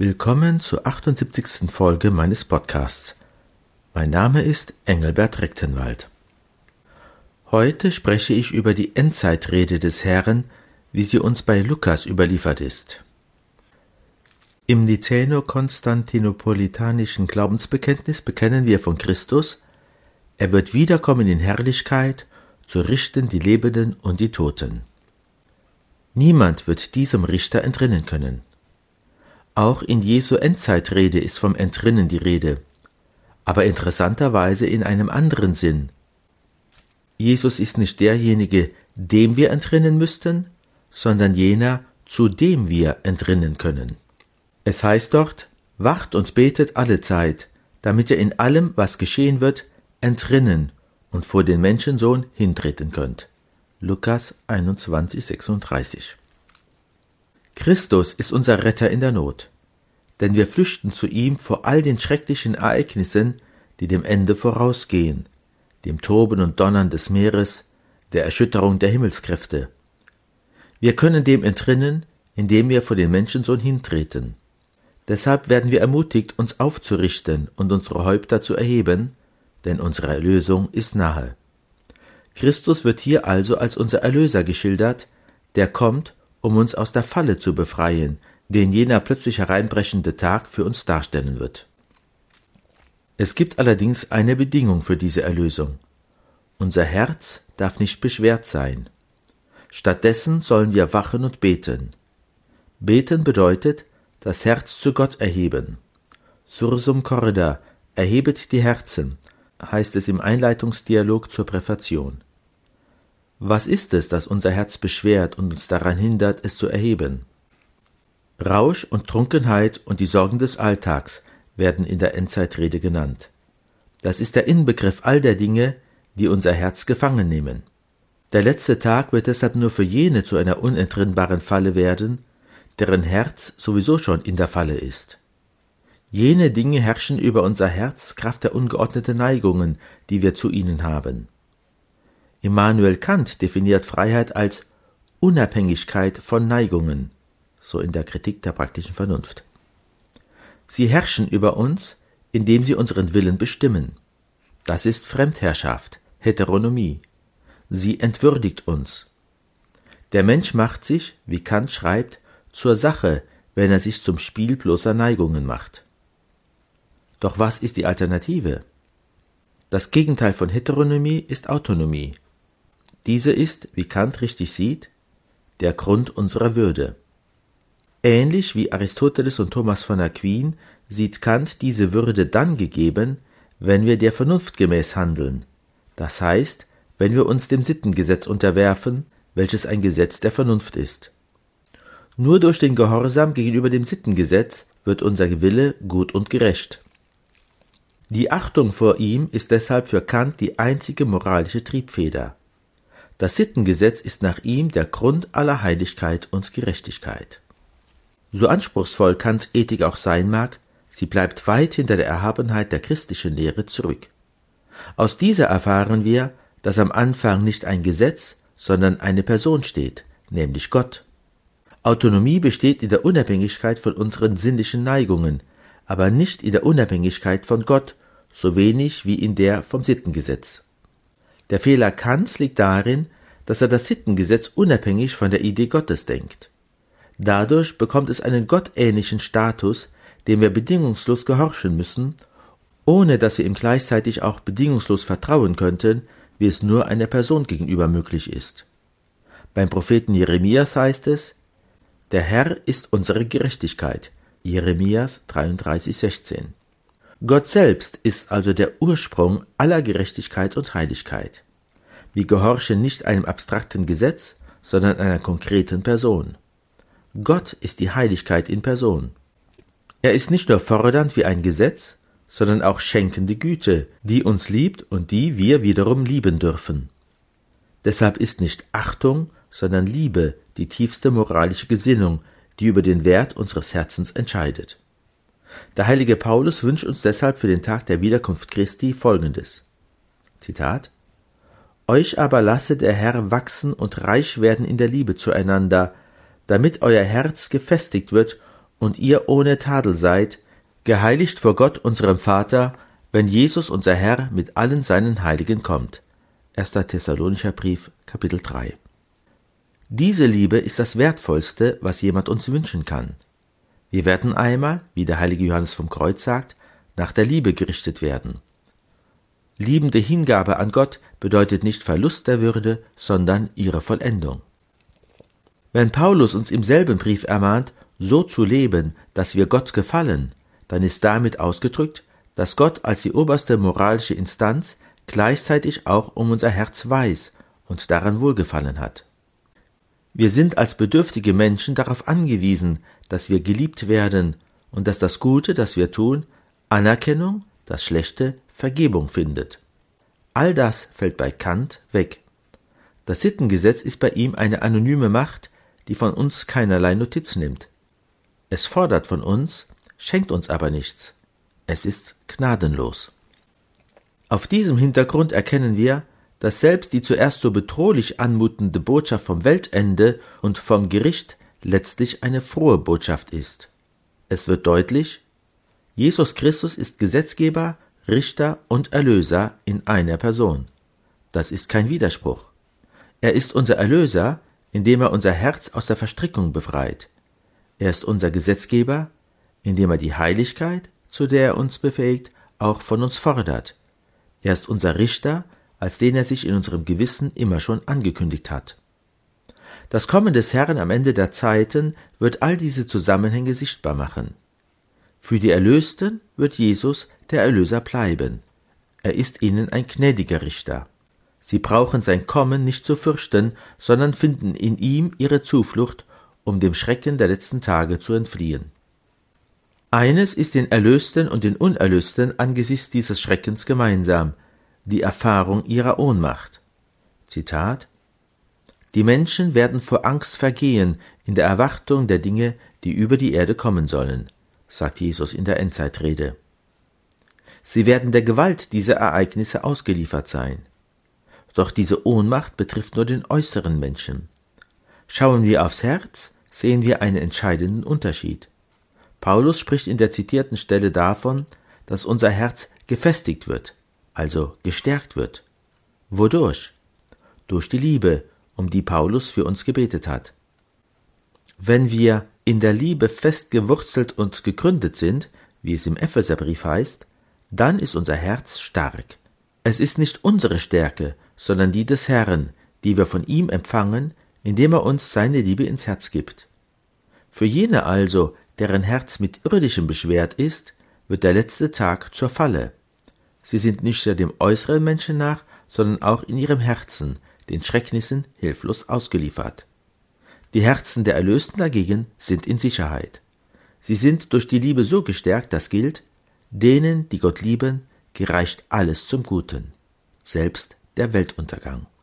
Willkommen zur 78. Folge meines Podcasts. Mein Name ist Engelbert Rechtenwald. Heute spreche ich über die Endzeitrede des Herrn, wie sie uns bei Lukas überliefert ist. Im nicäno-konstantinopolitanischen Glaubensbekenntnis bekennen wir von Christus, er wird wiederkommen in Herrlichkeit, zu richten die Lebenden und die Toten. Niemand wird diesem Richter entrinnen können. Auch in Jesu Endzeitrede ist vom Entrinnen die Rede, aber interessanterweise in einem anderen Sinn. Jesus ist nicht derjenige, dem wir entrinnen müssten, sondern jener, zu dem wir entrinnen können. Es heißt dort, wacht und betet alle Zeit, damit ihr in allem, was geschehen wird, entrinnen und vor den Menschensohn hintreten könnt. Lukas 21, 36. Christus ist unser Retter in der Not, denn wir flüchten zu ihm vor all den schrecklichen Ereignissen, die dem Ende vorausgehen, dem Toben und Donnern des Meeres, der Erschütterung der Himmelskräfte. Wir können dem entrinnen, indem wir vor den Menschensohn hintreten. Deshalb werden wir ermutigt, uns aufzurichten und unsere Häupter zu erheben, denn unsere Erlösung ist nahe. Christus wird hier also als unser Erlöser geschildert, der kommt, um uns aus der Falle zu befreien, den jener plötzlich hereinbrechende Tag für uns darstellen wird. Es gibt allerdings eine Bedingung für diese Erlösung. Unser Herz darf nicht beschwert sein. Stattdessen sollen wir wachen und beten. Beten bedeutet, das Herz zu Gott erheben. Sursum corda, erhebet die Herzen, heißt es im Einleitungsdialog zur Präfation. Was ist es, das unser Herz beschwert und uns daran hindert, es zu erheben? Rausch und Trunkenheit und die Sorgen des Alltags werden in der Endzeitrede genannt. Das ist der Inbegriff all der Dinge, die unser Herz gefangen nehmen. Der letzte Tag wird deshalb nur für jene zu einer unentrinnbaren Falle werden, deren Herz sowieso schon in der Falle ist. Jene Dinge herrschen über unser Herz Kraft der ungeordneten Neigungen, die wir zu ihnen haben. Immanuel Kant definiert Freiheit als Unabhängigkeit von Neigungen, so in der Kritik der praktischen Vernunft. Sie herrschen über uns, indem sie unseren Willen bestimmen. Das ist Fremdherrschaft, Heteronomie. Sie entwürdigt uns. Der Mensch macht sich, wie Kant schreibt, zur Sache, wenn er sich zum Spiel bloßer Neigungen macht. Doch was ist die Alternative? Das Gegenteil von Heteronomie ist Autonomie, diese ist, wie Kant richtig sieht, der Grund unserer Würde. Ähnlich wie Aristoteles und Thomas von Aquin sieht Kant diese Würde dann gegeben, wenn wir der Vernunft gemäß handeln, das heißt, wenn wir uns dem Sittengesetz unterwerfen, welches ein Gesetz der Vernunft ist. Nur durch den Gehorsam gegenüber dem Sittengesetz wird unser Wille gut und gerecht. Die Achtung vor ihm ist deshalb für Kant die einzige moralische Triebfeder. Das Sittengesetz ist nach ihm der Grund aller Heiligkeit und Gerechtigkeit. So anspruchsvoll Kants Ethik auch sein mag, sie bleibt weit hinter der Erhabenheit der christlichen Lehre zurück. Aus dieser erfahren wir, dass am Anfang nicht ein Gesetz, sondern eine Person steht, nämlich Gott. Autonomie besteht in der Unabhängigkeit von unseren sinnlichen Neigungen, aber nicht in der Unabhängigkeit von Gott, so wenig wie in der vom Sittengesetz. Der Fehler Kants liegt darin, dass er das Sittengesetz unabhängig von der Idee Gottes denkt. Dadurch bekommt es einen gottähnlichen Status, dem wir bedingungslos gehorchen müssen, ohne dass wir ihm gleichzeitig auch bedingungslos vertrauen könnten, wie es nur einer Person gegenüber möglich ist. Beim Propheten Jeremias heißt es, der Herr ist unsere Gerechtigkeit. Jeremias 33,16. Gott selbst ist also der Ursprung aller Gerechtigkeit und Heiligkeit. Wir gehorchen nicht einem abstrakten Gesetz, sondern einer konkreten Person. Gott ist die Heiligkeit in Person. Er ist nicht nur fordernd wie ein Gesetz, sondern auch schenkende Güte, die uns liebt und die wir wiederum lieben dürfen. Deshalb ist nicht Achtung, sondern Liebe die tiefste moralische Gesinnung, die über den Wert unseres Herzens entscheidet. Der heilige Paulus wünscht uns deshalb für den Tag der Wiederkunft Christi folgendes. Zitat Euch aber lasse der Herr wachsen und reich werden in der Liebe zueinander, damit euer Herz gefestigt wird und ihr ohne Tadel seid, geheiligt vor Gott unserem Vater, wenn Jesus unser Herr mit allen seinen Heiligen kommt. 1. Thessalonischer Brief, Kapitel 3. Diese Liebe ist das Wertvollste, was jemand uns wünschen kann. Wir werden einmal, wie der heilige Johannes vom Kreuz sagt, nach der Liebe gerichtet werden. Liebende Hingabe an Gott bedeutet nicht Verlust der Würde, sondern ihre Vollendung. Wenn Paulus uns im selben Brief ermahnt, so zu leben, dass wir Gott gefallen, dann ist damit ausgedrückt, dass Gott als die oberste moralische Instanz gleichzeitig auch um unser Herz weiß und daran Wohlgefallen hat. Wir sind als bedürftige Menschen darauf angewiesen, dass wir geliebt werden und dass das Gute, das wir tun, Anerkennung, das Schlechte Vergebung findet. All das fällt bei Kant weg. Das Sittengesetz ist bei ihm eine anonyme Macht, die von uns keinerlei Notiz nimmt. Es fordert von uns, schenkt uns aber nichts. Es ist gnadenlos. Auf diesem Hintergrund erkennen wir, dass selbst die zuerst so bedrohlich anmutende Botschaft vom Weltende und vom Gericht letztlich eine frohe Botschaft ist. Es wird deutlich, Jesus Christus ist Gesetzgeber, Richter und Erlöser in einer Person. Das ist kein Widerspruch. Er ist unser Erlöser, indem er unser Herz aus der Verstrickung befreit. Er ist unser Gesetzgeber, indem er die Heiligkeit, zu der er uns befähigt, auch von uns fordert. Er ist unser Richter, als den er sich in unserem Gewissen immer schon angekündigt hat. Das Kommen des Herrn am Ende der Zeiten wird all diese Zusammenhänge sichtbar machen. Für die Erlösten wird Jesus der Erlöser bleiben. Er ist ihnen ein gnädiger Richter. Sie brauchen sein Kommen nicht zu fürchten, sondern finden in ihm ihre Zuflucht, um dem Schrecken der letzten Tage zu entfliehen. Eines ist den Erlösten und den Unerlösten angesichts dieses Schreckens gemeinsam, die Erfahrung ihrer Ohnmacht. Zitat Die Menschen werden vor Angst vergehen in der Erwartung der Dinge, die über die Erde kommen sollen, sagt Jesus in der Endzeitrede. Sie werden der Gewalt dieser Ereignisse ausgeliefert sein. Doch diese Ohnmacht betrifft nur den äußeren Menschen. Schauen wir aufs Herz, sehen wir einen entscheidenden Unterschied. Paulus spricht in der zitierten Stelle davon, dass unser Herz gefestigt wird, also gestärkt wird. Wodurch? Durch die Liebe, um die Paulus für uns gebetet hat. Wenn wir in der Liebe fest gewurzelt und gegründet sind, wie es im Epheserbrief heißt, dann ist unser Herz stark. Es ist nicht unsere Stärke, sondern die des Herrn, die wir von ihm empfangen, indem er uns seine Liebe ins Herz gibt. Für jene also, deren Herz mit irdischem beschwert ist, wird der letzte Tag zur Falle. Sie sind nicht nur dem äußeren Menschen nach, sondern auch in ihrem Herzen den Schrecknissen hilflos ausgeliefert. Die Herzen der Erlösten dagegen sind in Sicherheit. Sie sind durch die Liebe so gestärkt, das gilt, denen, die Gott lieben, gereicht alles zum Guten, selbst der Weltuntergang.